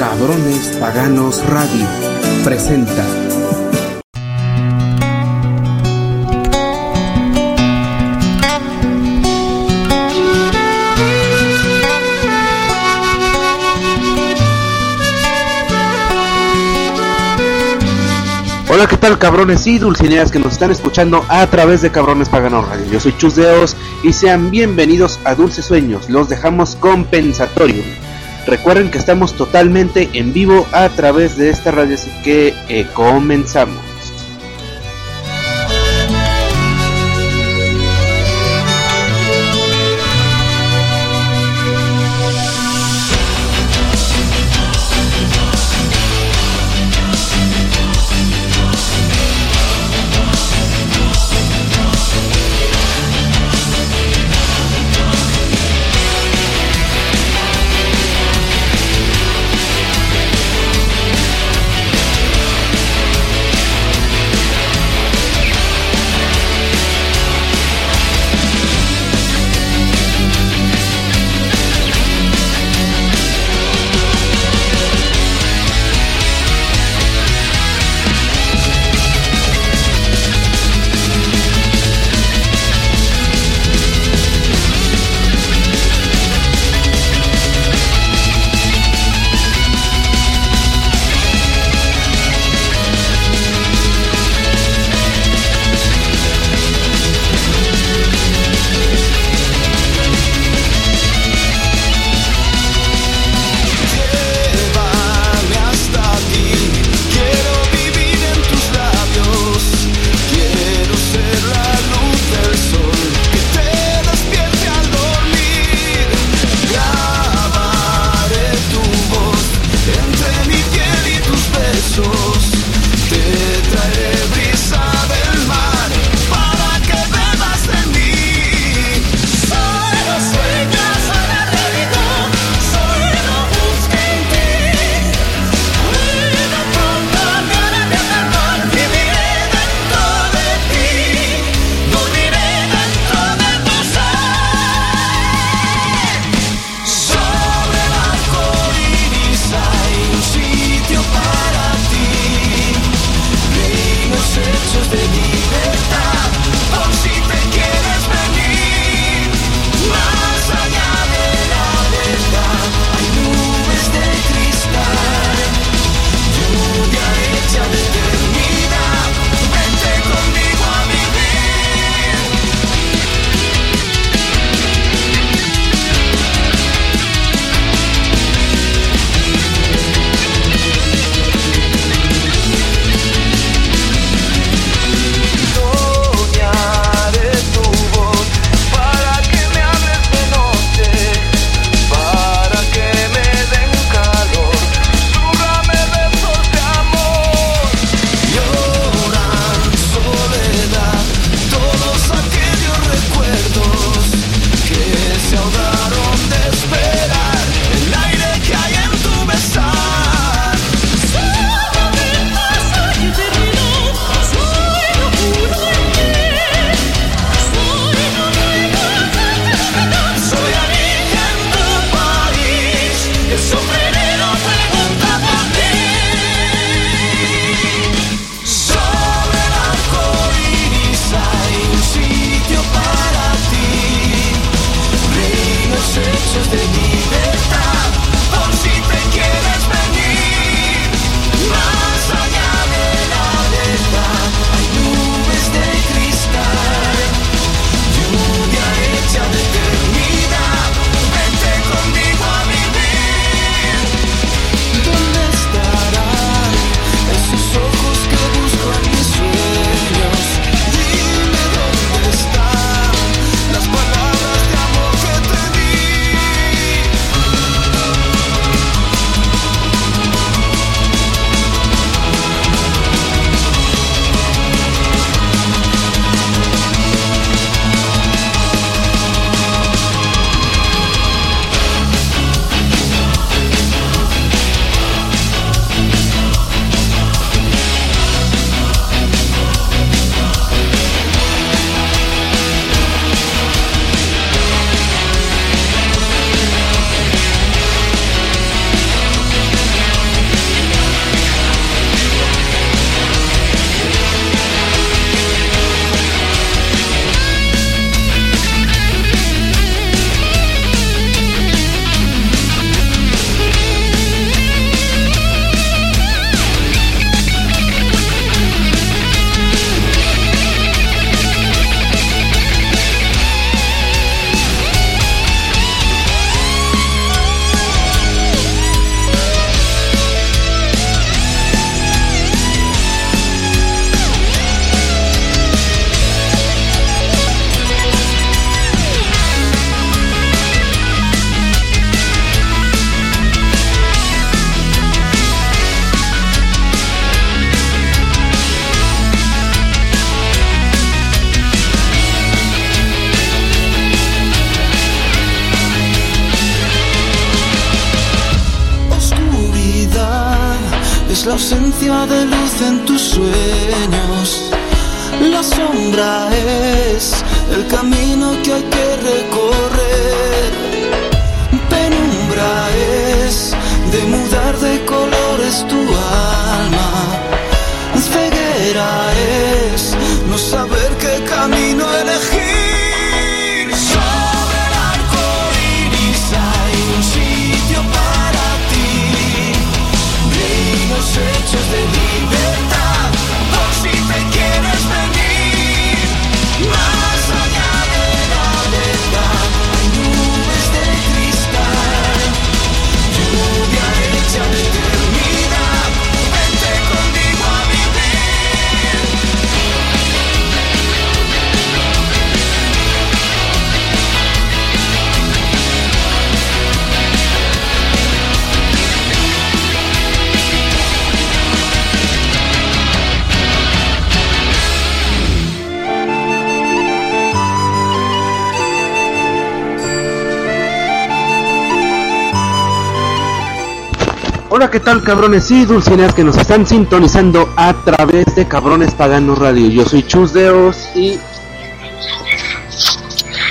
Cabrones Paganos Radio presenta. Hola, ¿qué tal cabrones y dulcineas que nos están escuchando a través de Cabrones Paganos Radio? Yo soy Chus Deos y sean bienvenidos a Dulces Sueños, los dejamos compensatorio. Recuerden que estamos totalmente en vivo a través de esta radio, así que eh, comenzamos. Hola, ¿qué tal cabrones y dulcineas que nos están sintonizando a través de Cabrones Paganos Radio? Yo soy Chus Deos y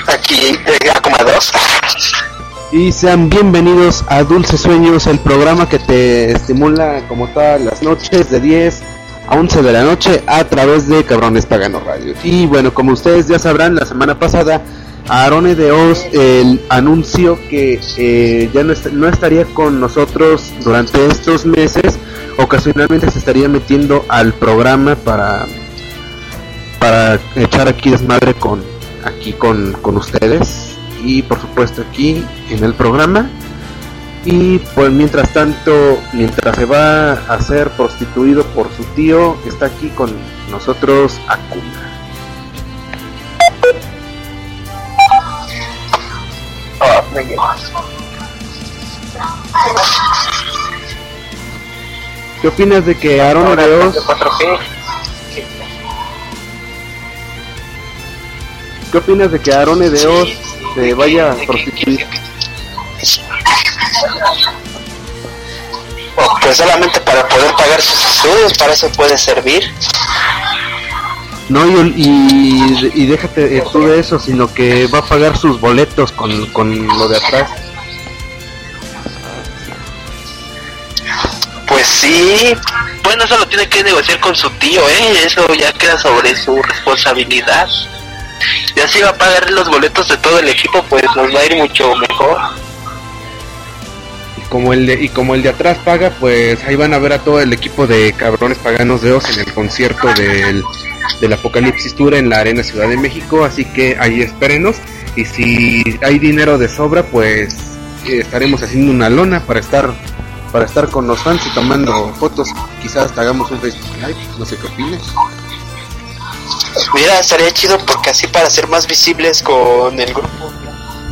Aquí llega como a dos. Y sean bienvenidos a Dulces Sueños, el programa que te estimula como todas las noches de 10 a 11 de la noche a través de Cabrones Pagano Radio. Y bueno, como ustedes ya sabrán, la semana pasada Aarone de Oz el anuncio que eh, ya no, est- no estaría con nosotros durante estos meses, ocasionalmente se estaría metiendo al programa para para echar aquí desmadre con aquí con, con ustedes y por supuesto aquí en el programa. Y pues mientras tanto mientras se va a ser prostituido por su tío está aquí con nosotros Akuma ¿qué opinas de que Aaron Oreos de 4G. qué opinas de que Aaron Oreos se vaya a prostituir pues solamente para poder pagar sus estudios, para eso puede servir. No, y, y, y déjate eh, tú de eso, sino que va a pagar sus boletos con, con lo de atrás. Pues sí. Bueno, eso lo tiene que negociar con su tío, ¿eh? Eso ya queda sobre su responsabilidad. Y así va a pagar los boletos de todo el equipo, pues nos va a ir mucho mejor. Y como el de, y como el de atrás paga, pues ahí van a ver a todo el equipo de cabrones paganos de Oz en el concierto del, del Apocalipsis Tour en la Arena Ciudad de México. Así que ahí espérenos. Y si hay dinero de sobra, pues eh, estaremos haciendo una lona para estar para estar con los fans y tomando fotos. Quizás hagamos un Facebook Live. No sé qué opinas. Mira, estaría chido porque así para ser más visibles con el grupo.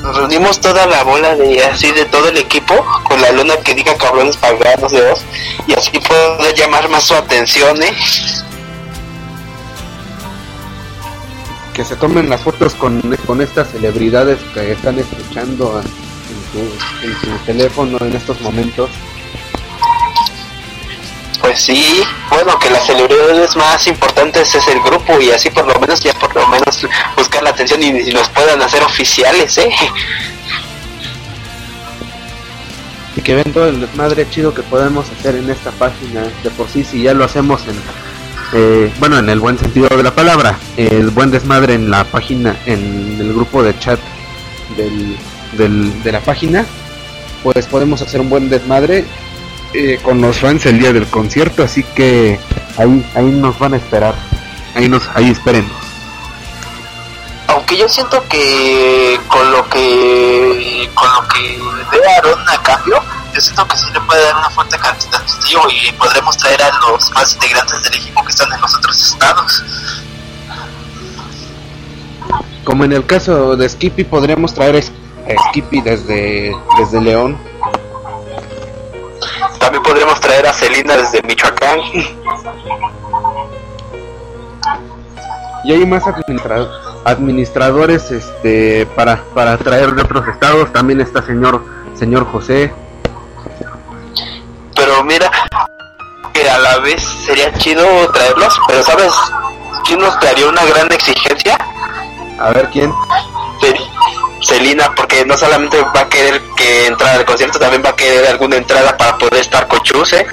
Nos reunimos toda la bola de así de todo el equipo con la luna que diga cabrones paganos de voz y así poder llamar más su atención, ¿eh? Que se tomen las fotos con, con estas celebridades que están escuchando en su, en su teléfono en estos momentos. Pues sí, bueno, que las celebridades más importantes es el grupo y así por lo menos ya por lo menos buscar la atención y, y nos puedan hacer oficiales, ¿eh? Y que ven todo el desmadre chido que podemos hacer en esta página. De por sí, si ya lo hacemos en, eh, bueno, en el buen sentido de la palabra, el buen desmadre en la página, en el grupo de chat del, del- de la página, pues podemos hacer un buen desmadre eh, con los fans el día del concierto. Así que ahí, ahí nos van a esperar. Ahí nos, ahí espérenos. Aunque yo siento que con lo que con lo que dé a cambio, yo siento que sí le puede dar una fuerte cantidad de tío y podremos traer a los más integrantes del equipo que están en los otros estados. Como en el caso de Skippy, podríamos traer a Skippy desde, desde León. También podremos traer a Celina desde Michoacán. Y hay más administra- administradores este para, para traer de otros estados. También está señor señor José. Pero mira, que a la vez sería chido traerlos, pero ¿sabes quién nos daría una gran exigencia? A ver quién. Celina, porque no solamente va a querer que entrar al concierto, también va a querer alguna entrada para poder estar con Chus, ¿eh?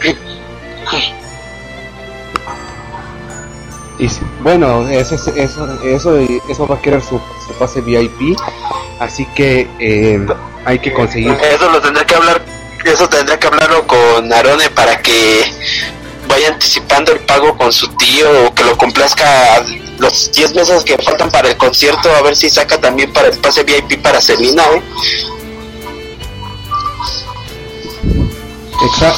Y bueno, eso, eso, eso, eso va a querer su, su pase VIP, así que eh, hay que conseguir. Eso lo tendrá que hablar, eso tendrá que hablarlo con Arone para que vaya anticipando el pago con su tío o que lo complazca los 10 meses que faltan para el concierto, a ver si saca también para el pase VIP para Selina, ¿eh?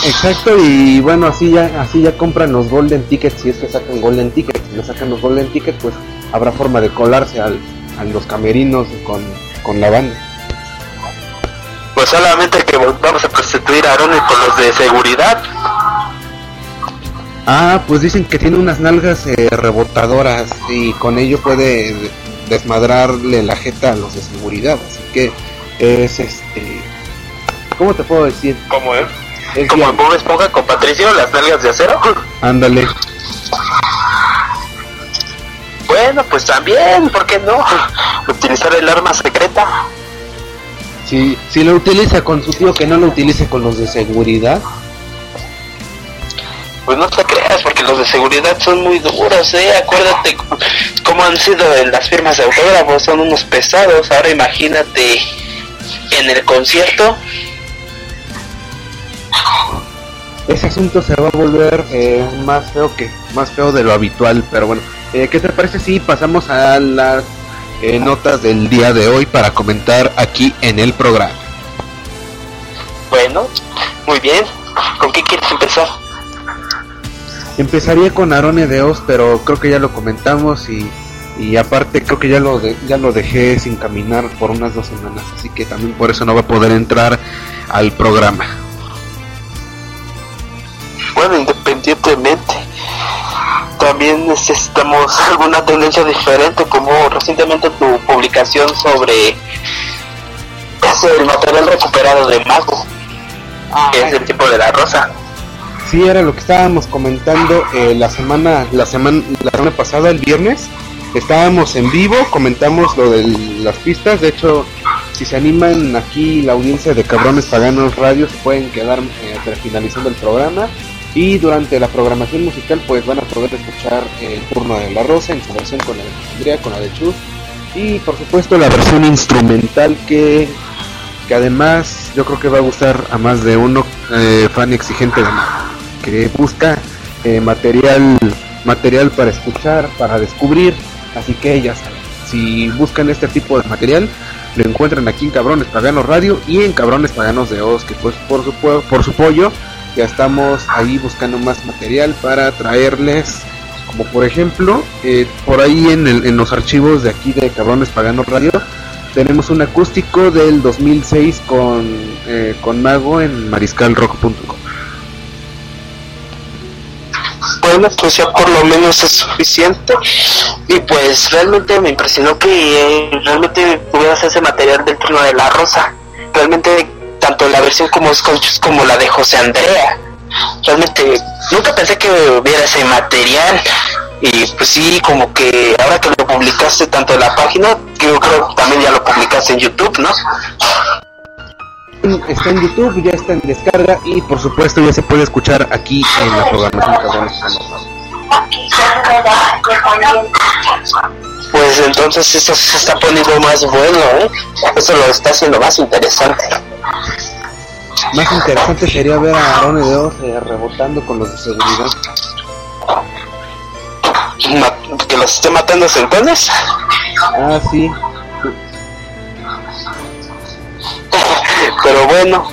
Exacto, y bueno, así ya así ya compran los Golden Tickets, si es que sacan Golden Tickets, si no sacan los Golden Tickets, pues habrá forma de colarse al, a los camerinos con, con la banda. Pues solamente que vamos a prostituir a con los de seguridad. Ah, pues dicen que tiene unas nalgas eh, rebotadoras y con ello puede desmadrarle la jeta a los de seguridad, así que es este... ¿Cómo te puedo decir? ¿Cómo es? como Bob Esponja con Patricio, las nalgas de acero. Ándale. Bueno, pues también, ¿por qué no? Utilizar el arma secreta. Si, si lo utiliza con su tío, que no lo utilice con los de seguridad. Pues no te creas, porque los de seguridad son muy duros, ¿eh? Acuérdate cómo han sido en las firmas de autógrafos, son unos pesados. Ahora imagínate en el concierto ese asunto se va a volver eh, más feo que más feo de lo habitual pero bueno eh, qué te parece si pasamos a las eh, notas del día de hoy para comentar aquí en el programa. Bueno muy bien. Con qué quieres empezar empezaría con Arone de Oz pero creo que ya lo comentamos y y aparte creo que ya lo ya lo dejé sin caminar por unas dos semanas así que también por eso no va a poder entrar al programa. Bueno, independientemente, también necesitamos alguna tendencia diferente, como recientemente tu publicación sobre el material recuperado de Mago, que es el tipo de la rosa. Sí, era lo que estábamos comentando eh, la semana, la semana, la semana pasada, el viernes. Estábamos en vivo, comentamos lo de las pistas. De hecho, si se animan aquí la audiencia de Cabrones Paganos Radio, se pueden quedar eh, finalizando el programa y durante la programación musical pues van a poder escuchar el turno de la rosa en su versión con la de Andrea, con la de Chus y por supuesto la versión instrumental que, que además yo creo que va a gustar a más de uno eh, fan exigente de que busca eh, material material para escuchar, para descubrir, así que ya saben, si buscan este tipo de material lo encuentran aquí en Cabrones Paganos Radio y en Cabrones Paganos de Oz, que pues por su, por su pollo ya estamos ahí buscando más material para traerles como por ejemplo eh, por ahí en, el, en los archivos de aquí de Cabrones Paganos Radio tenemos un acústico del 2006 con, eh, con Mago en mariscalrock.com bueno pues ya por lo menos es suficiente. Y pues realmente me impresionó que eh, realmente pudieras ese material del turno de la rosa. Realmente tanto la versión como es como la de José Andrea. Realmente nunca pensé que hubiera ese material y pues sí, como que ahora que lo publicaste tanto en la página, yo creo que también ya lo publicaste en YouTube, ¿no? Está en YouTube, ya está en descarga y por supuesto ya se puede escuchar aquí en la programación Pues entonces esto se está poniendo más bueno, ¿eh? Eso lo está haciendo más interesante. Más interesante sería ver a Aaron de eh, rebotando con los de seguridad. ¿Que los esté matando centones? Ah, sí. Pero bueno,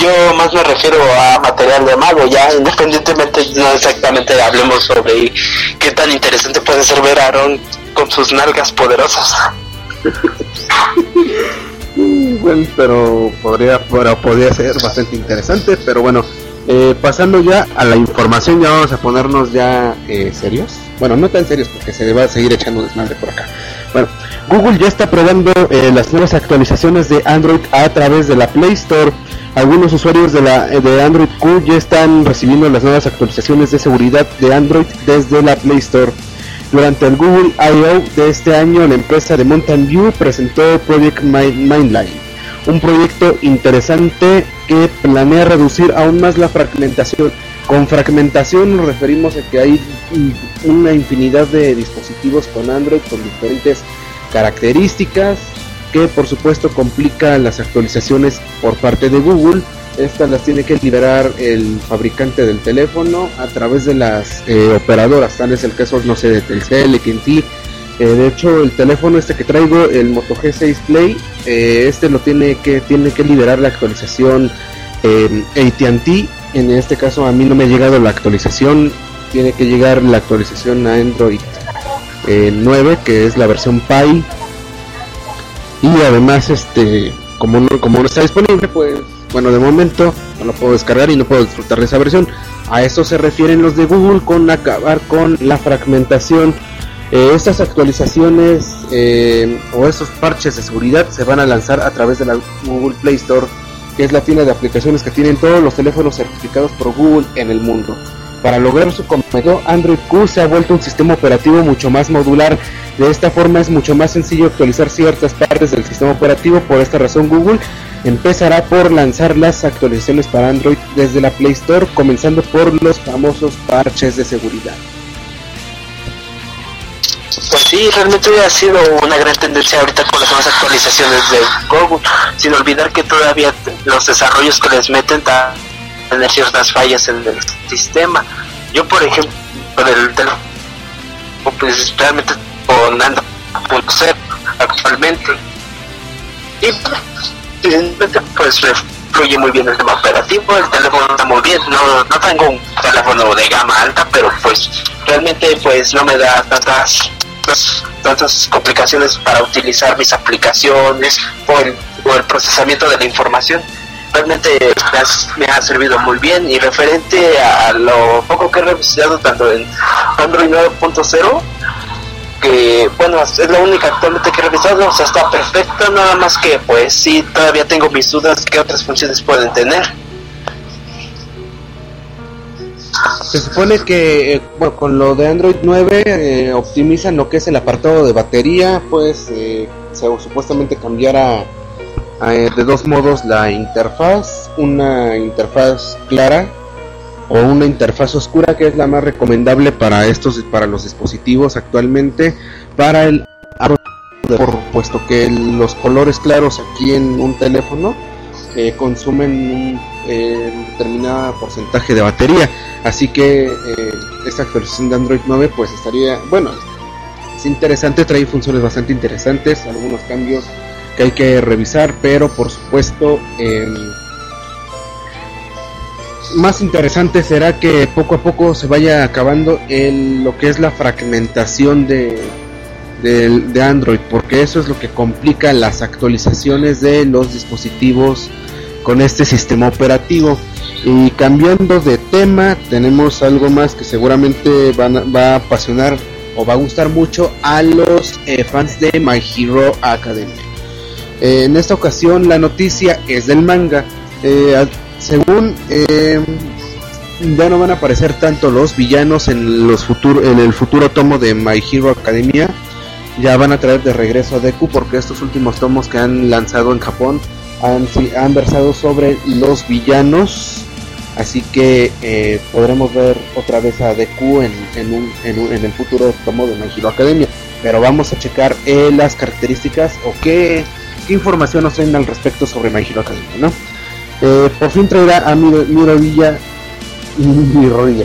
yo más me refiero a material de mago, ya independientemente, no exactamente hablemos sobre qué tan interesante puede ser ver a Aaron con sus nalgas poderosas. pero podría, podría ser bastante interesante, pero bueno, eh, pasando ya a la información, ya vamos a ponernos ya eh, serios. Bueno, no tan serios porque se va a seguir echando desmadre por acá. Bueno, Google ya está probando eh, las nuevas actualizaciones de Android a través de la Play Store. Algunos usuarios de, la, de Android Q ya están recibiendo las nuevas actualizaciones de seguridad de Android desde la Play Store. Durante el Google I.O. de este año, la empresa de Mountain View presentó Project Mindline, un proyecto interesante que planea reducir aún más la fragmentación. Con fragmentación nos referimos a que hay una infinidad de dispositivos con Android con diferentes características que por supuesto complica las actualizaciones por parte de Google. Estas las tiene que liberar el fabricante del teléfono a través de las eh, operadoras, tal es el caso, no sé, de Telcel, AT&T. Eh, de hecho, el teléfono este que traigo, el Moto G6 Play, eh, este lo tiene que tiene que liberar la actualización AT&T. En este caso, a mí no me ha llegado la actualización. Tiene que llegar la actualización a Android 9, que es la versión Pi y además este como no, como no está disponible pues bueno de momento no lo puedo descargar y no puedo disfrutar de esa versión a eso se refieren los de Google con acabar con la fragmentación eh, estas actualizaciones eh, o esos parches de seguridad se van a lanzar a través de la Google Play Store que es la tienda de aplicaciones que tienen todos los teléfonos certificados por Google en el mundo para lograr su cometido, Android Q se ha vuelto un sistema operativo mucho más modular. De esta forma es mucho más sencillo actualizar ciertas partes del sistema operativo. Por esta razón, Google empezará por lanzar las actualizaciones para Android desde la Play Store, comenzando por los famosos parches de seguridad. Pues sí, realmente ha sido una gran tendencia ahorita con las nuevas actualizaciones de Google, sin olvidar que todavía los desarrollos que les meten tener ciertas fallas en el sistema. Yo, por ejemplo, con el teléfono, pues realmente con Android actualmente. Y pues fluye muy bien el tema operativo, el teléfono está muy bien, no, no tengo un teléfono de gama alta, pero pues realmente pues no me da tantas tantas complicaciones para utilizar mis aplicaciones o el, o el procesamiento de la información. Realmente me ha servido muy bien y referente a lo poco que he revisado tanto en Android 9.0 que bueno es la única actualmente que he revisado o sea está perfecta nada más que pues sí todavía tengo mis dudas qué otras funciones pueden tener se supone que eh, bueno, con lo de Android 9 eh, optimizan lo que es el apartado de batería pues eh, se supuestamente cambiará de dos modos la interfaz, una interfaz clara o una interfaz oscura que es la más recomendable para estos para los dispositivos actualmente para el por puesto que los colores claros aquí en un teléfono eh, consumen un eh, determinado porcentaje de batería. Así que esta actualización de Android 9 pues estaría bueno es interesante trae funciones bastante interesantes algunos cambios que hay que revisar, pero por supuesto em, más interesante será que poco a poco se vaya acabando lo que es la fragmentación de, de, Android, porque eso es lo que complica las actualizaciones de los dispositivos con este sistema operativo. Y cambiando de tema, tenemos algo más que seguramente va a apasionar o va a gustar mucho a los eh, fans de My Hero Academia. Eh, en esta ocasión la noticia es del manga. Eh, según eh, ya no van a aparecer tanto los villanos en los en el futuro tomo de My Hero Academia. Ya van a traer de regreso a Deku porque estos últimos tomos que han lanzado en Japón han, versado sobre los villanos. Así que podremos ver otra vez a Deku en, en, en, el futuro tomo de My Hero Academia. Pero vamos a checar las características o qué información nos traen al respecto sobre My Hero Academia, ¿no? Eh, por fin traerá a mi, mi rodilla, mi rodilla,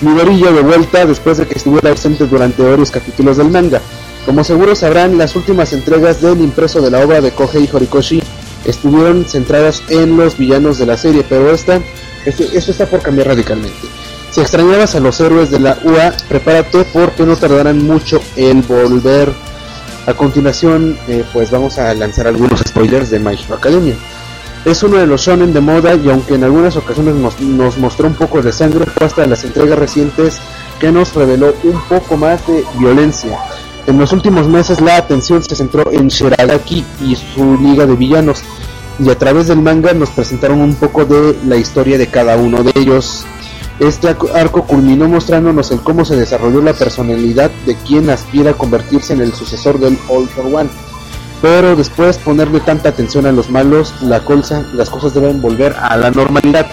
mi rodilla de vuelta después de que estuviera ausente durante varios capítulos del manga. Como seguro sabrán, las últimas entregas del impreso de la obra de Kohei Horikoshi estuvieron centradas en los villanos de la serie, pero esta, esto, esto está por cambiar radicalmente. Si extrañabas a los héroes de la UA, prepárate porque no tardarán mucho en volver a continuación, eh, pues vamos a lanzar algunos spoilers de My Hero Academia. Es uno de los shonen de moda y aunque en algunas ocasiones nos, mostró un poco de sangre, fue hasta las entregas recientes que nos reveló un poco más de violencia. En los últimos meses la atención se centró en Shiragaki y su liga de villanos. y a través del manga nos presentaron un poco de la historia de cada uno de ellos. Este arco culminó mostrándonos el cómo se desarrolló la personalidad de quien aspira a convertirse en el sucesor del All for One. Pero después ponerle tanta atención a los malos, la colza, las cosas deben volver a la normalidad.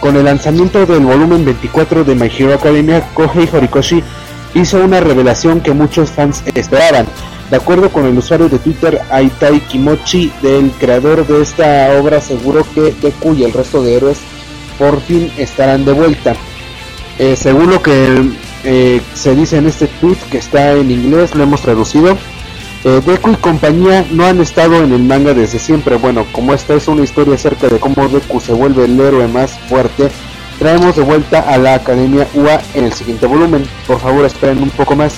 Con el lanzamiento del volumen 24 de My Hero Academia, Kohei Horikoshi hizo una revelación que muchos fans esperaban. De acuerdo con el usuario de Twitter Aitai Kimochi, del creador de esta obra, aseguró que Deku y el resto de héroes por fin estarán de vuelta. Eh, según lo que eh, se dice en este tweet que está en inglés, lo hemos traducido. Eh, Deku y compañía no han estado en el manga desde siempre. Bueno, como esta es una historia acerca de cómo Deku se vuelve el héroe más fuerte, traemos de vuelta a la Academia UA en el siguiente volumen. Por favor, esperen un poco más.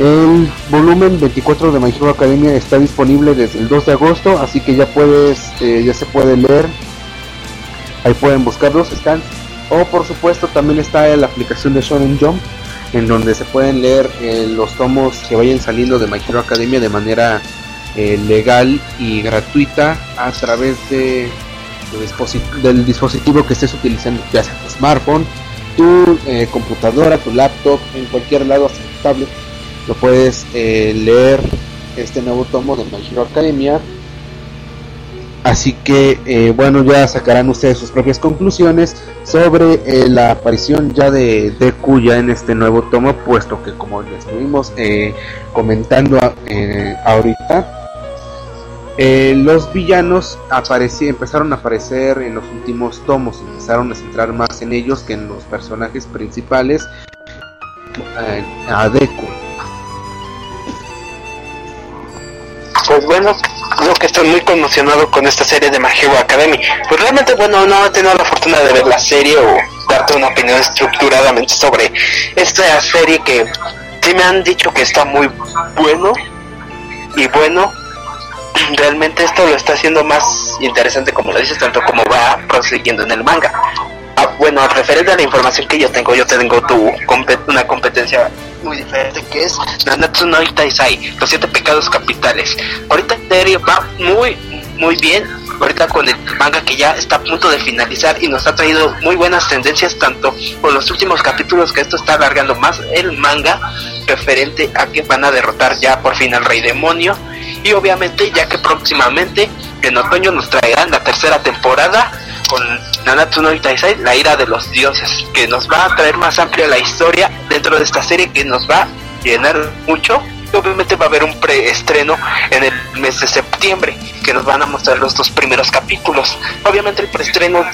El volumen 24 de My Hero Academia está disponible desde el 2 de agosto, así que ya puedes, eh, ya se puede leer. Ahí pueden buscarlos, están. O por supuesto también está la aplicación de Shonen Jump, en donde se pueden leer eh, los tomos que vayan saliendo de My Hero Academia de manera eh, legal y gratuita a través de, del dispositivo que estés utilizando, ya sea tu smartphone, tu computadora, tu laptop, en cualquier lado, tablet lo puedes eh, leer este nuevo tomo de My Hero Academia. Así que eh, bueno ya sacarán ustedes sus propias conclusiones sobre eh, la aparición ya de Deku ya en este nuevo tomo puesto que como ya estuvimos comentando ahorita los villanos empezaron a aparecer en los últimos tomos empezaron a centrar más en ellos que en los personajes principales a Deku pues bueno, creo que estoy muy conmocionado con esta serie de My Academy. Pues realmente, bueno, no he tenido la fortuna de ver la serie o darte una opinión estructuradamente sobre esta serie que sí me han dicho que está muy bueno y bueno. Realmente esto lo está haciendo más interesante, como lo dices, tanto como va prosiguiendo en el manga. Ah, bueno, referente a la información que yo tengo, yo tengo tu una competencia muy diferente que es Nanatsu no Taisai, los siete pecados capitales. Ahorita en serio va muy, muy bien. Ahorita con el manga que ya está a punto de finalizar y nos ha traído muy buenas tendencias, tanto con los últimos capítulos que esto está alargando más el manga, referente a que van a derrotar ya por fin al rey demonio. Y obviamente, ya que próximamente en otoño nos traerán la tercera temporada con Nanatsu no Taisai, la ira de los dioses, que nos va a traer más amplia la historia dentro de esta serie que nos va a llenar mucho. Obviamente va a haber un preestreno en el mes de septiembre que nos van a mostrar los dos primeros capítulos. Obviamente el preestreno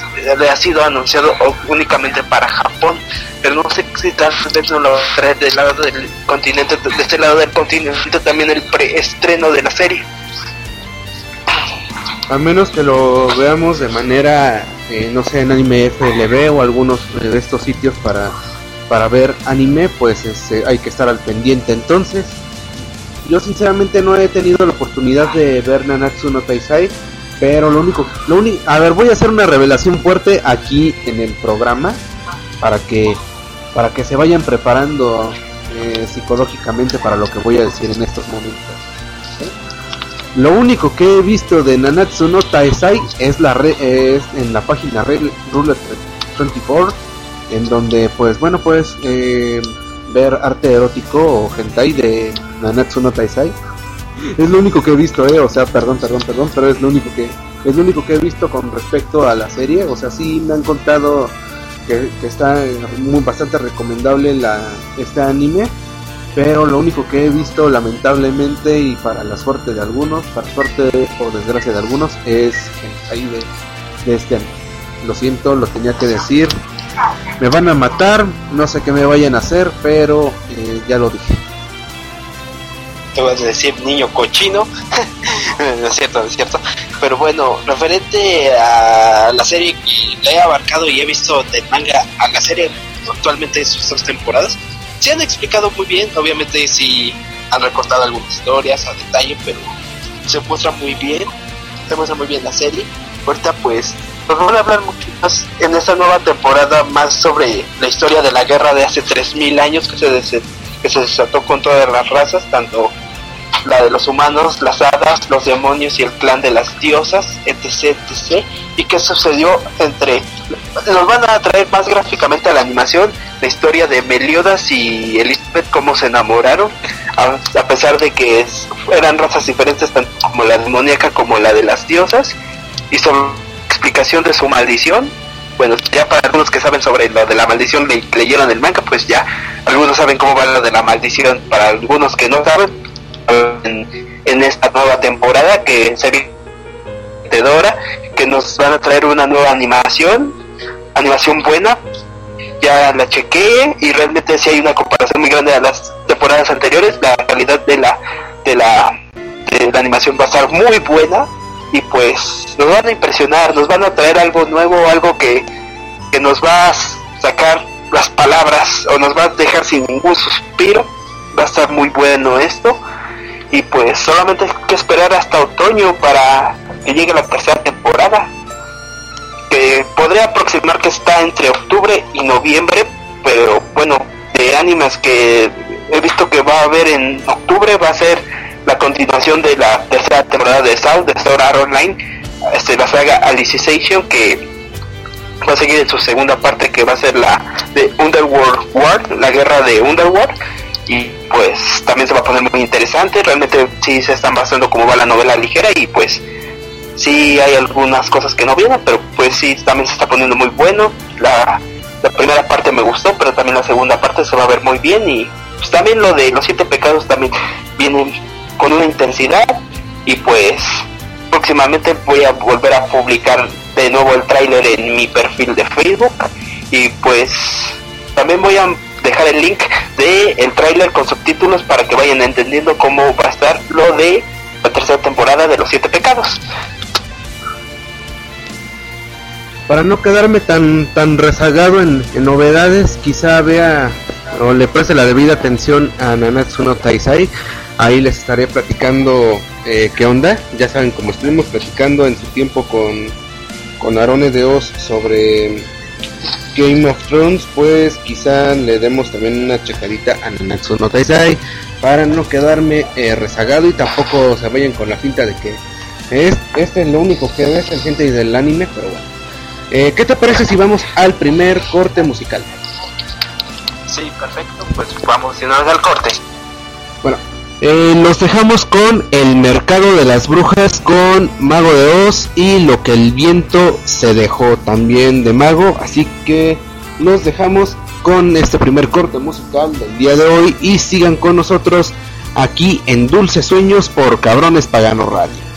ha sido anunciado únicamente para Japón, pero no sé si tal vez no lo trae del lado del continente, de este lado del continente también el preestreno de la serie a menos que lo veamos de manera, eh, no sé, en anime FLB o algunos de estos sitios para, para ver anime, pues este, hay que estar al pendiente. Entonces, yo sinceramente no he tenido la oportunidad de ver Nanatsu no Taisai, pero lo único, lo único, a ver, voy a hacer una revelación fuerte aquí en el programa para que, para que se vayan preparando eh, psicológicamente para lo que voy a decir en estos momentos. Lo único que he visto de Nanatsu no Taisai es la es en la página Ruler 24 en donde pues bueno puedes eh, ver arte erótico o hentai de Nanatsu no Taisai. Es lo único que he visto, eh, o sea, perdón, perdón, perdón, pero es lo único que es lo único que he visto con respecto a la serie, o sea, sí me han contado que, que está muy bastante recomendable la este anime pero lo único que he visto lamentablemente y para la suerte de algunos, para suerte o desgracia de algunos, es ahí de, de este año. Lo siento, lo tenía que decir. Me van a matar, no sé qué me vayan a hacer, pero eh, ya lo dije. Te vas a decir niño cochino, no es cierto, es cierto. Pero bueno, referente a la serie que he abarcado y he visto del manga a la serie actualmente sus dos temporadas, se han explicado muy bien, obviamente si han recortado algunas historias a detalle, pero se muestra muy bien, se muestra muy bien la serie. Ahorita pues nos van a hablar mucho más en esta nueva temporada más sobre la historia de la guerra de hace 3000 años que se, que se desató con todas las razas, tanto la de los humanos, las hadas, los demonios y el clan de las diosas, etc, etc. Y qué sucedió entre... Nos van a traer más gráficamente a la animación la historia de Meliodas y Elizabeth, cómo se enamoraron, a, pesar de que eran razas diferentes, tanto como la demoníaca como la de las diosas, y sobre explicación de su maldición. Bueno, ya para algunos que saben sobre lo de la maldición le, leyeron el manga, pues ya algunos saben cómo va lo de la maldición. Para algunos que no saben, en, esta nueva temporada que se viene que nos van a traer una nueva animación, animación buena. Ya la chequeé y realmente si hay una comparación muy grande a las temporadas anteriores. La calidad de la de la, de la animación va a estar muy buena y pues nos van a impresionar, nos van a traer algo nuevo, algo que, que nos va a sacar las palabras o nos va a dejar sin ningún suspiro. Va a estar muy bueno esto y pues solamente hay que esperar hasta otoño para que llegue la tercera temporada que podría aproximar que está entre octubre y noviembre pero bueno de animes que he visto que va a haber en octubre va a ser la continuación de la tercera temporada de South de Sword Art Online este, la saga Alicization que va a seguir en su segunda parte que va a ser la de Underworld War la guerra de Underworld y pues también se va a poner muy interesante. Realmente sí se están basando como va la novela ligera y pues sí hay algunas cosas que no vienen, pero pues sí también se está poniendo muy bueno. La, primera parte me gustó, pero también la segunda parte se va a ver muy bien y pues también lo de los siete pecados también viene con una intensidad y pues próximamente voy a volver a publicar de nuevo el tráiler en mi perfil de Facebook y pues también voy a dejar el link de el tráiler con subtítulos para que vayan entendiendo cómo va a estar lo de la tercera temporada de los siete pecados. Para no quedarme tan tan rezagado en, novedades, quizá vea le preste la debida atención a Nanatsu no Taisai. Ahí les estaré platicando eh, qué onda. Ya saben, como estuvimos platicando en su tiempo con, con Arones de Oz sobre Game of Thrones, pues quizá le demos también una checadita a Nanatsu no Taisai para no quedarme eh, rezagado y tampoco se vayan con la finta de que es, este es lo único que es el gente del anime, pero bueno. Eh, ¿Qué te parece si vamos al primer corte musical? Sí, perfecto, pues vamos si al corte. Bueno, eh, los dejamos con El Mercado de las Brujas, con Mago de Oz y Lo que el viento se dejó también de Mago. Así que los dejamos con este primer corte musical del día de hoy y sigan con nosotros aquí en Dulces Sueños por Cabrones Pagano Radio.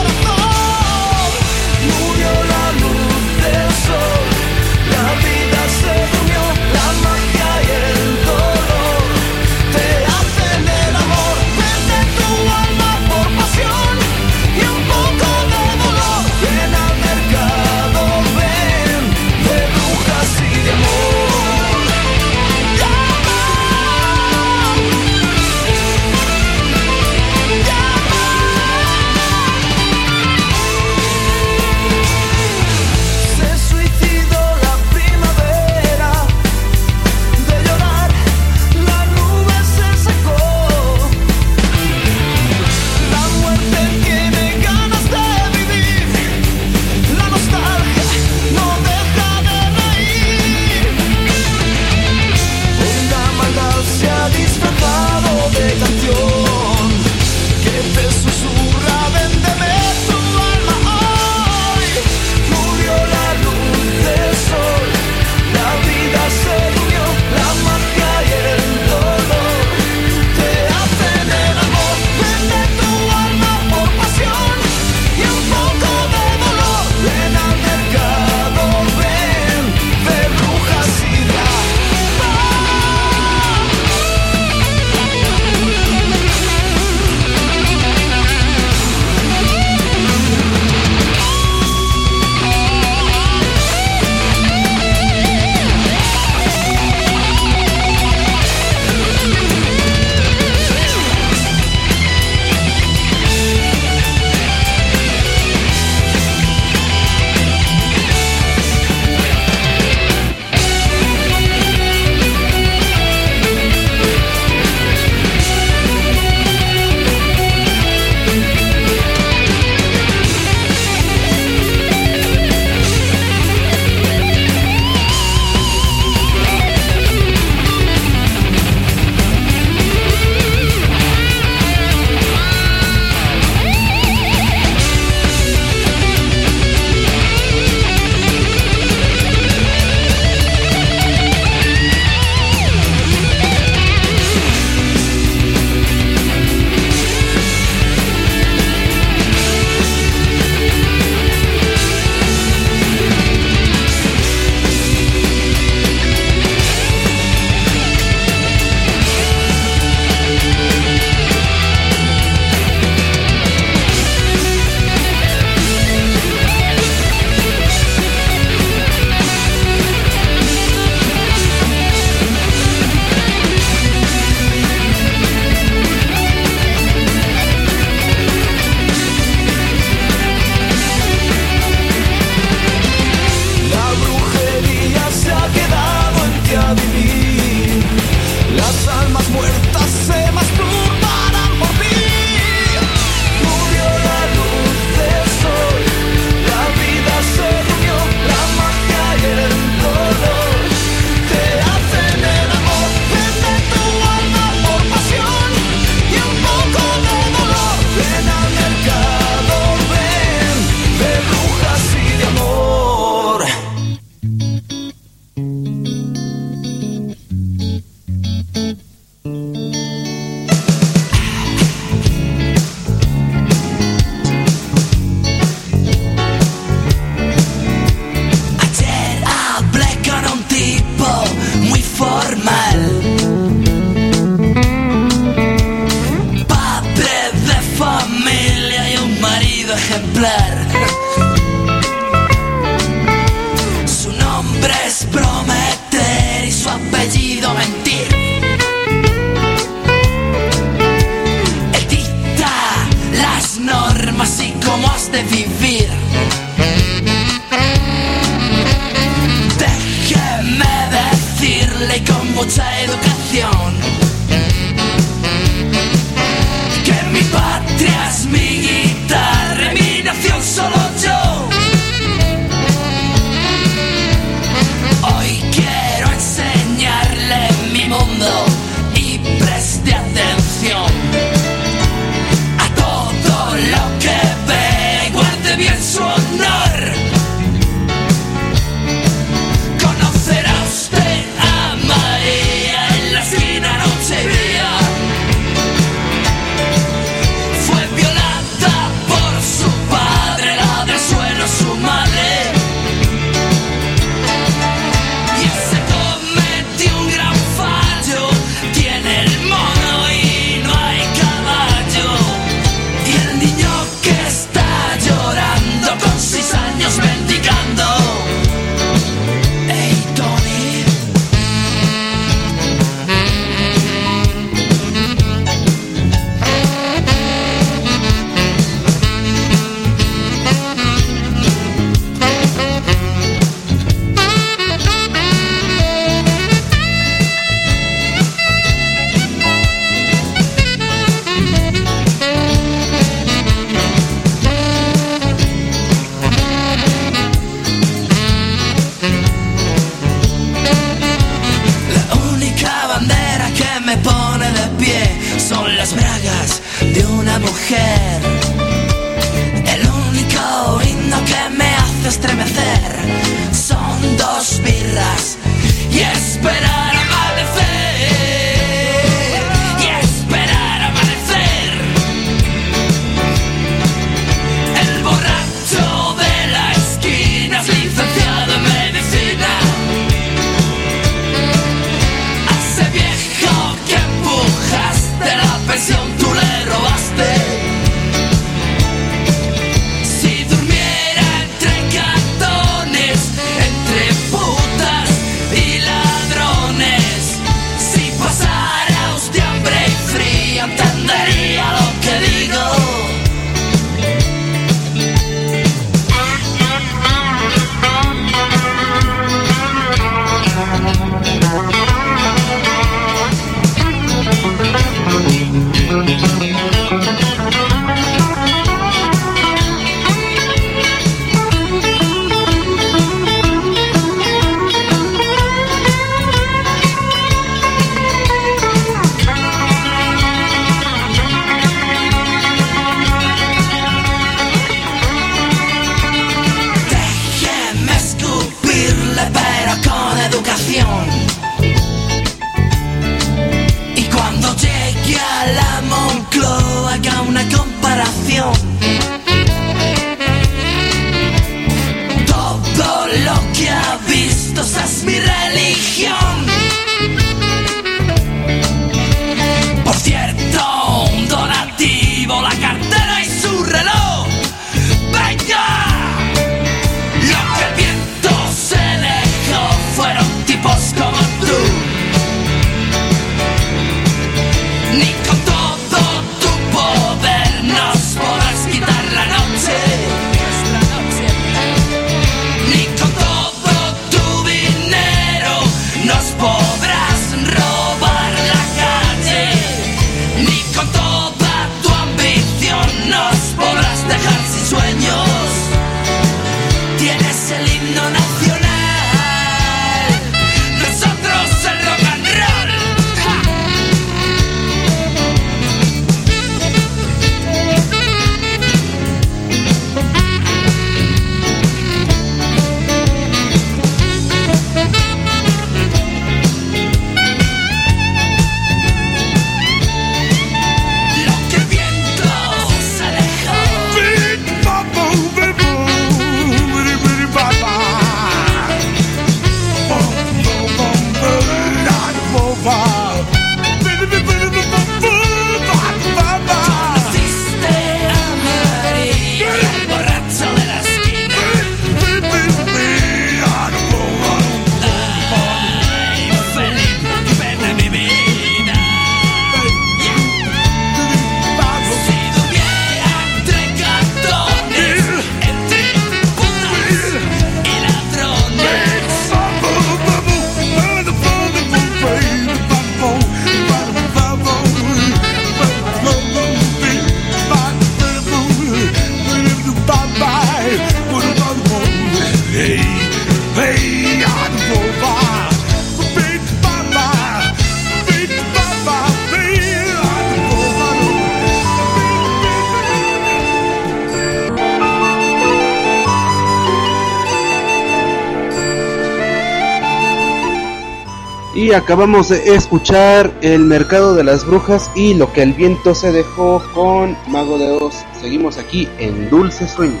Acabamos de escuchar El Mercado de las Brujas y Lo que el viento se dejó con Mago de Oz. Seguimos aquí en Dulces Sueños.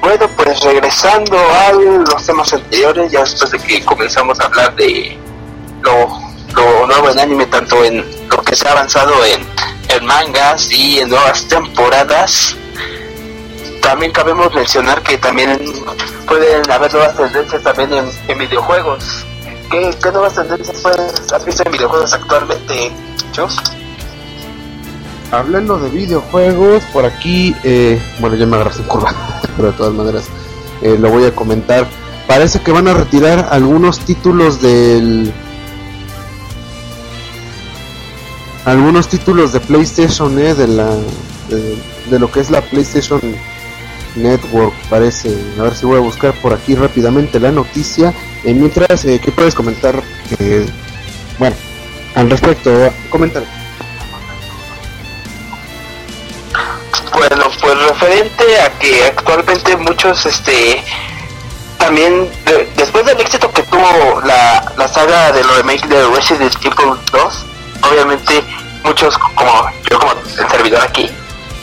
Bueno, pues regresando a los temas anteriores, ya después de que comenzamos a hablar de lo, nuevo en anime, tanto en lo que se ha avanzado en mangas y en nuevas temporadas, también cabemos mencionar que también pueden haber nuevas tendencias también en, videojuegos. ¿Qué, ¿Qué nuevas tendencias pues, has en videojuegos actualmente, Chus? Hablando de videojuegos, por aquí, eh, bueno, ya me agarraste en curva, pero de todas maneras eh, lo voy a comentar. Parece que van a retirar algunos títulos del. Algunos títulos de PlayStation, eh, de la. De lo que es la PlayStation Network, parece. A ver si voy a buscar por aquí rápidamente la noticia. Eh, mientras, eh, ¿qué puedes comentar? Eh, bueno, al respecto, comentar. Bueno, pues referente a que actualmente muchos, este, también de- después del éxito que tuvo la, la saga de los remake de Resident Evil 2, obviamente muchos como yo como el servidor aquí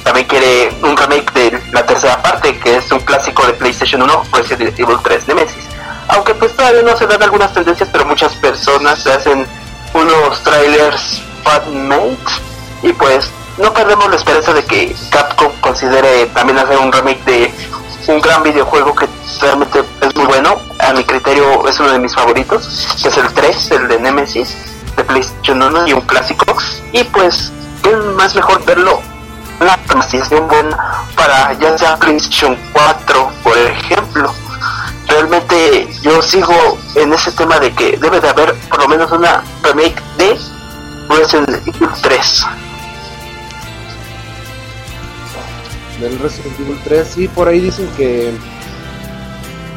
también quiere un remake de la tercera parte que es un clásico de PlayStation 1, Resident Evil 3 Nemesis. Aunque pues todavía no se dan algunas tendencias, pero muchas personas se hacen unos trailers fan-made y pues no perdemos la esperanza de que Capcom considere también hacer un remake de un gran videojuego que realmente es muy bueno. A mi criterio es uno de mis favoritos, que es el 3, el de Nemesis, de PlayStation 1 y un clásico. Y pues, ¿qué más mejor verlo? Una transición buena para ya sea PlayStation 4, por ejemplo. Realmente yo sigo en ese tema de que debe de haber por lo menos una remake de Resident Evil 3. del Resident Evil 3 y por ahí dicen que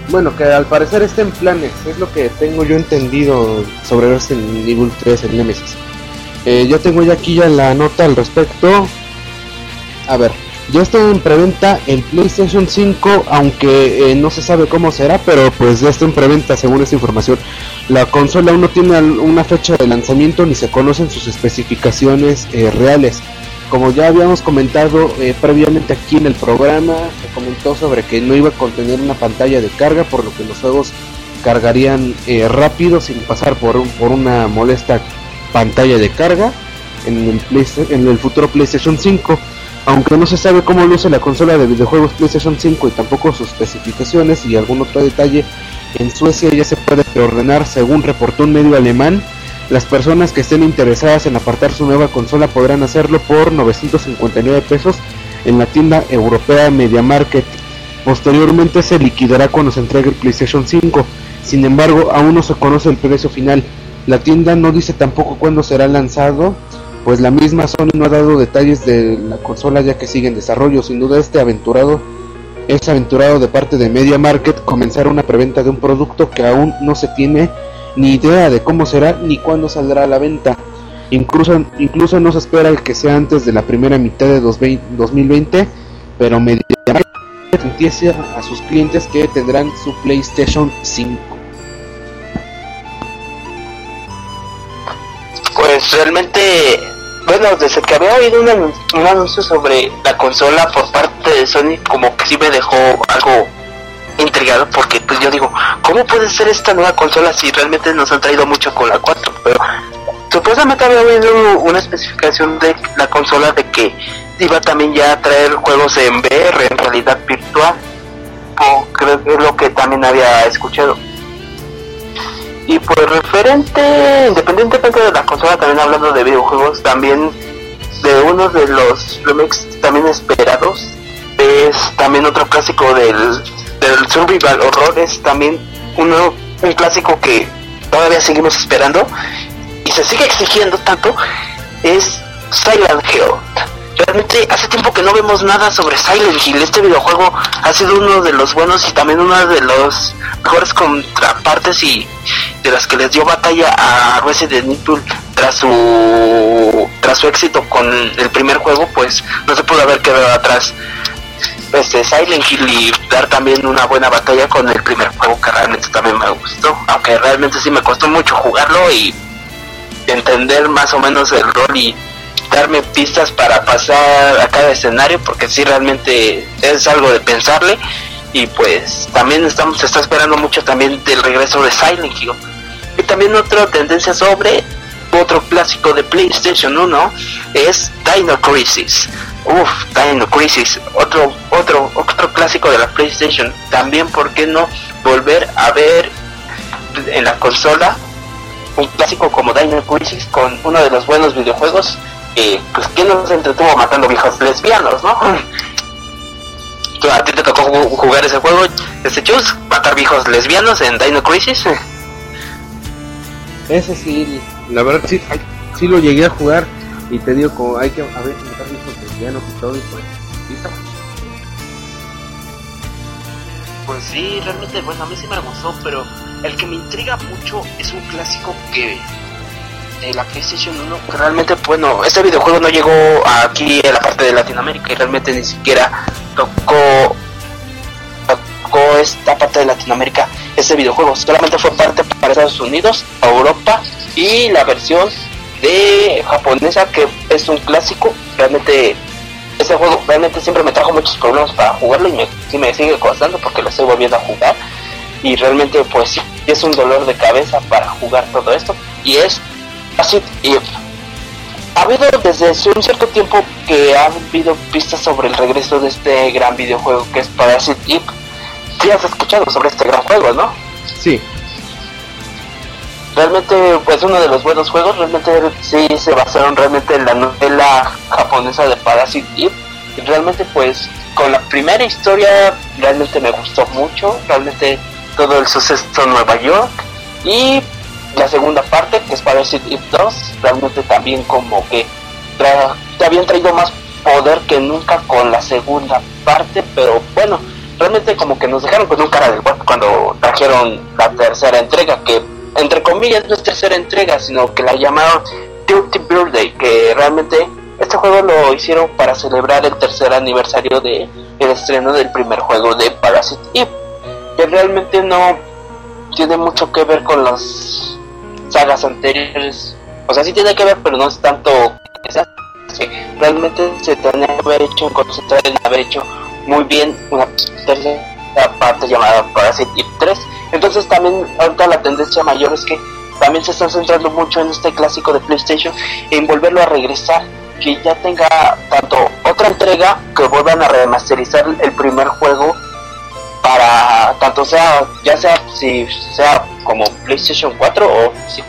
bueno que al parecer está en planes es lo que tengo yo entendido sobre Resident Evil 3 el Nemesis Eh, yo tengo ya aquí ya la nota al respecto a ver ya está en preventa el PlayStation 5 aunque eh, no se sabe cómo será pero pues ya está en preventa según esta información la consola aún no tiene una fecha de lanzamiento ni se conocen sus especificaciones eh, reales como ya habíamos comentado eh, previamente aquí en el programa, se comentó sobre que no iba a contener una pantalla de carga, por lo que los juegos cargarían rápido sin pasar por, un- por una molesta pantalla de carga en el, en el futuro PlayStation 5. Aunque no se sabe cómo luce la consola de videojuegos PlayStation 5 y tampoco sus especificaciones y algún otro detalle, en Suecia ya se puede preordenar según reportó un medio alemán las personas que estén interesadas en apartar su nueva consola podrán hacerlo por 959 pesos en la tienda europea Media Market. Posteriormente se liquidará cuando se entregue el PlayStation 5. Sin embargo, aún no se conoce el precio final. La tienda no dice tampoco cuándo será lanzado, pues la misma Sony no ha dado detalles de la consola ya que sigue en desarrollo. Sin duda este aventurado es aventurado de parte de Media Market comenzar una preventa de un producto que aún no se tiene ni idea de cómo será ni cuándo saldrá a la venta. Incluso, incluso no se espera que sea antes de la primera mitad de 2020 2020, pero Media Market empieza a sus clientes que tendrán su PlayStation 5. Pues realmente, bueno, desde que había oído un, anun- un anuncio sobre la consola por parte de Sony, como que sí me dejó algo intrigado, porque pues yo digo, ¿cómo puede ser esta nueva consola si realmente nos han traído mucho con la 4? Pero supuestamente había oído una especificación de la consola de que iba también ya a traer juegos en VR, en realidad virtual, o creo que es lo que también había escuchado. Y pues referente, independientemente de la consola, también hablando de videojuegos, también de uno de los remakes también esperados, es también otro clásico del, del Survival Horror, es también uno, un clásico que todavía seguimos esperando y se sigue exigiendo tanto, es Silent Hill. Realmente hace tiempo que no vemos nada sobre Silent Hill. Este videojuego ha sido uno de los buenos y también uno de los mejores contrapartes y de las que les dio batalla a Resident Evil tras su tras su éxito con el primer juego, pues no se pudo haber quedado atrás. este Silent Hill y dar también una buena batalla con el primer juego que realmente también me gustó, aunque realmente sí me costó mucho jugarlo y entender más o menos el rol y darme pistas para pasar a cada escenario porque sí realmente es algo de pensarle y pues también estamos se está esperando mucho también del regreso de Silent Hill y también otra tendencia sobre otro clásico de PlayStation 1 es Dino Crisis Uf, Dino Crisis, otro, otro, otro clásico de la PlayStation. También, ¿por qué no volver a ver en la consola un clásico como Dino Crisis con uno de los buenos videojuegos? Eh, pues, ¿quién nos entretuvo matando viejos lesbianos, no? ¿A ti te tocó jugar ese juego, ese chus? ¿Matar viejos lesbianos en Dino Crisis? Ese sí, la verdad sí, sí lo llegué a jugar y te digo, como hay que a ver, matar viejos lesbianos y todo, y pues. Pues sí, realmente, bueno, a mí sí me gustó, pero el que me intriga mucho es un clásico que de la PlayStation 1, que realmente, bueno, este videojuego no llegó aquí en la parte de Latinoamérica y realmente ni siquiera tocó tocó esta parte de Latinoamérica este videojuego, solamente fue parte para Estados Unidos, Europa y la versión de japonesa que es un clásico, realmente ese juego realmente siempre me trajo muchos problemas para jugarlo y me, sigue costando porque lo estoy volviendo a jugar. Y realmente pues es un dolor de cabeza para jugar todo esto. Y es así y ha habido desde hace un cierto tiempo que ha habido pistas sobre el regreso de este gran videojuego que es Parasite Eve. Sí has escuchado sobre este gran juego ¿no? Sí, realmente pues uno de los buenos juegos realmente sí se basaron realmente en la novela japonesa de Parasite Eve. Y realmente pues con la primera historia realmente me gustó mucho realmente todo el suceso en Nueva York. Y la segunda parte que es Parasite Eve 2 realmente también como que tra habían traído más poder que nunca con la segunda parte pero bueno realmente como que nos dejaron con un cara del cuerpo cuando trajeron la tercera entrega que entre comillas no es tercera entrega, sino que la llamaron Dirty Birthday, que realmente este juego lo hicieron para celebrar el tercer aniversario de el estreno del primer juego de Parasite Eve, que realmente no tiene mucho que ver con las sagas anteriores, o sea sí tiene que ver, pero no es tanto realmente se tenía que haber hecho concentrar en haber hecho muy bien una tercera parte llamada Parasite Eve 3 entonces también ahorita la tendencia mayor es que también se están centrando mucho en este clásico de PlayStation en volverlo a regresar que ya tenga tanto otra entrega que vuelvan a remasterizar el primer juego para tanto sea ya sea si sea como PlayStation 4 o si,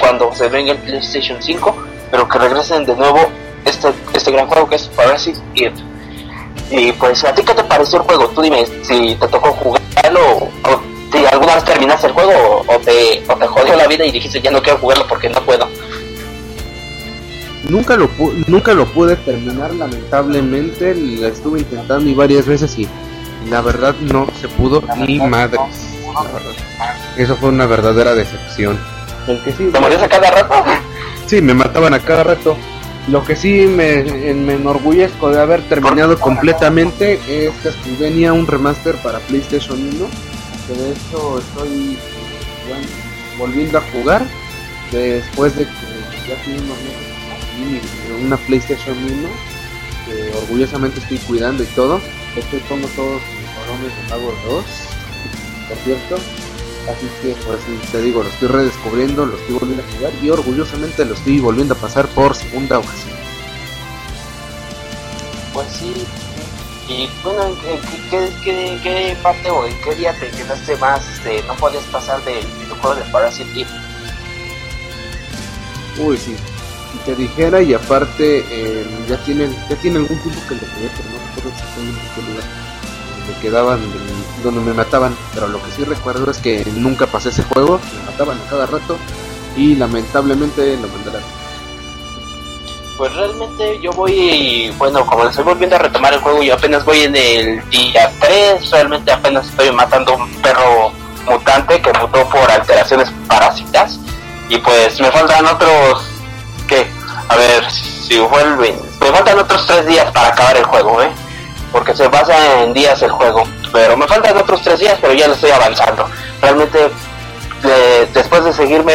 cuando se venga el PlayStation 5 pero que regresen de nuevo este este gran juego que es Parasite Eve y pues a ti qué te pareció el juego tú dime si te tocó jugarlo o si alguna vez terminaste el juego o, te, o te jodió la vida y dijiste ya no quiero jugarlo porque no puedo. nunca lo nunca lo pude terminar lamentablemente la estuve intentando y varias veces y la verdad no se pudo ni madres eso fue una verdadera decepción. El que sí ¿Te morías a cada rato? sí me mataban a cada rato. Lo que sí me, me enorgullezco de haber terminado completamente es que venía un remaster para PlayStation 1 que de hecho estoy bueno, volviendo a jugar después de que ya tiene unos meses una PlayStation 1 que orgullosamente estoy cuidando y todo. Estoy pongo todos balones de pago 2, por cierto. Así que pues te digo, lo estoy redescubriendo, lo estoy volviendo a jugar y orgullosamente lo estoy volviendo a pasar por segunda ocasión. Pues sí. Y bueno, ¿en qué, qué, qué, qué parte o en qué día te quedaste más? Este, no podías pasar del videojuego de Parasite. Uy, sí. Si te dijera y aparte eh, ya tienen ya tiene algún tiempo que lo jugué, pero no recuerdo exactamente en qué lugar me quedaban de- donde me mataban, pero lo que sí recuerdo es que nunca pasé ese juego, me mataban a cada rato y lamentablemente lo mandaron. Pues realmente yo voy, bueno, como estoy volviendo a retomar el juego, yo apenas voy en el día 3, realmente apenas estoy matando un perro mutante que mutó por alteraciones parásitas. Y pues me faltan otros, ¿qué? A ver, si vuelven, me faltan otros 3 días para acabar el juego, ¿eh? Porque se basa en días el juego. Pero me faltan otros tres días, pero ya lo estoy avanzando. Realmente, de- después de seguirme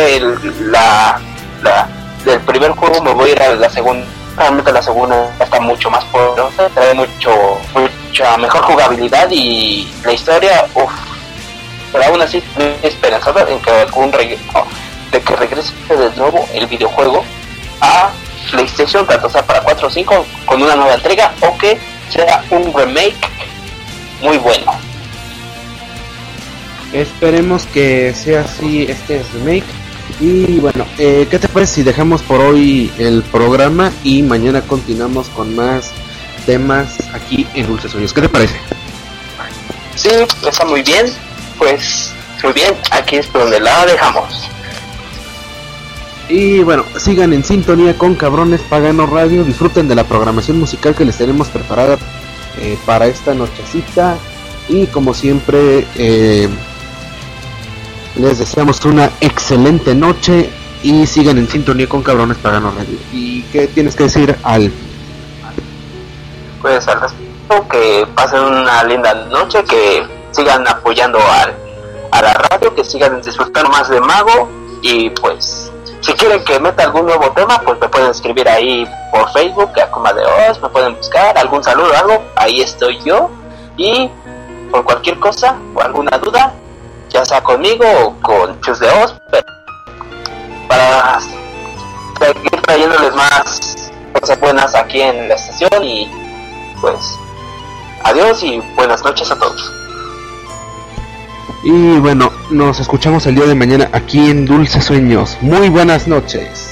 la, la- del primer juego, me voy a ir a la segunda. Realmente la segunda está mucho más poderosa, trae mucho, mucha mejor jugabilidad y la historia, uff. Pero aún así, estoy esperanzado en que algún regreso, de que regrese de nuevo el videojuego a PlayStation, tanto sea para 4 o 5, con una nueva entrega, o que sea un remake muy bueno. Esperemos que sea así este remake. Y bueno, eh, ¿qué te parece si dejamos por hoy el programa y mañana continuamos con más temas aquí en Dulces Sueños? ¿Qué te parece? Sí, está muy bien, pues muy bien, aquí es donde la dejamos. Y bueno, sigan en sintonía con Cabrones Pagano Radio, disfruten de la programación musical que les tenemos preparada eh, para esta nochecita. Y como siempre eh, les deseamos una excelente noche y sigan en sintonía con Cabrones Pagano Radio. ¿Y qué tienes que decir al Pues al respecto, que pasen una linda noche, que sigan apoyando al, a la radio, que sigan disfrutando más de Mago. Y pues si quieren que meta algún nuevo tema, pues me pueden escribir ahí por Facebook, a Coma de Oz, me pueden buscar algún saludo o algo, ahí estoy yo y por cualquier cosa o alguna duda, ya sea conmigo o con Chus de Oz, para seguir trayéndoles más cosas buenas aquí en la estación y pues adiós y buenas noches a todos. Y bueno, nos escuchamos el día de mañana aquí en Dulces Sueños. Muy buenas noches.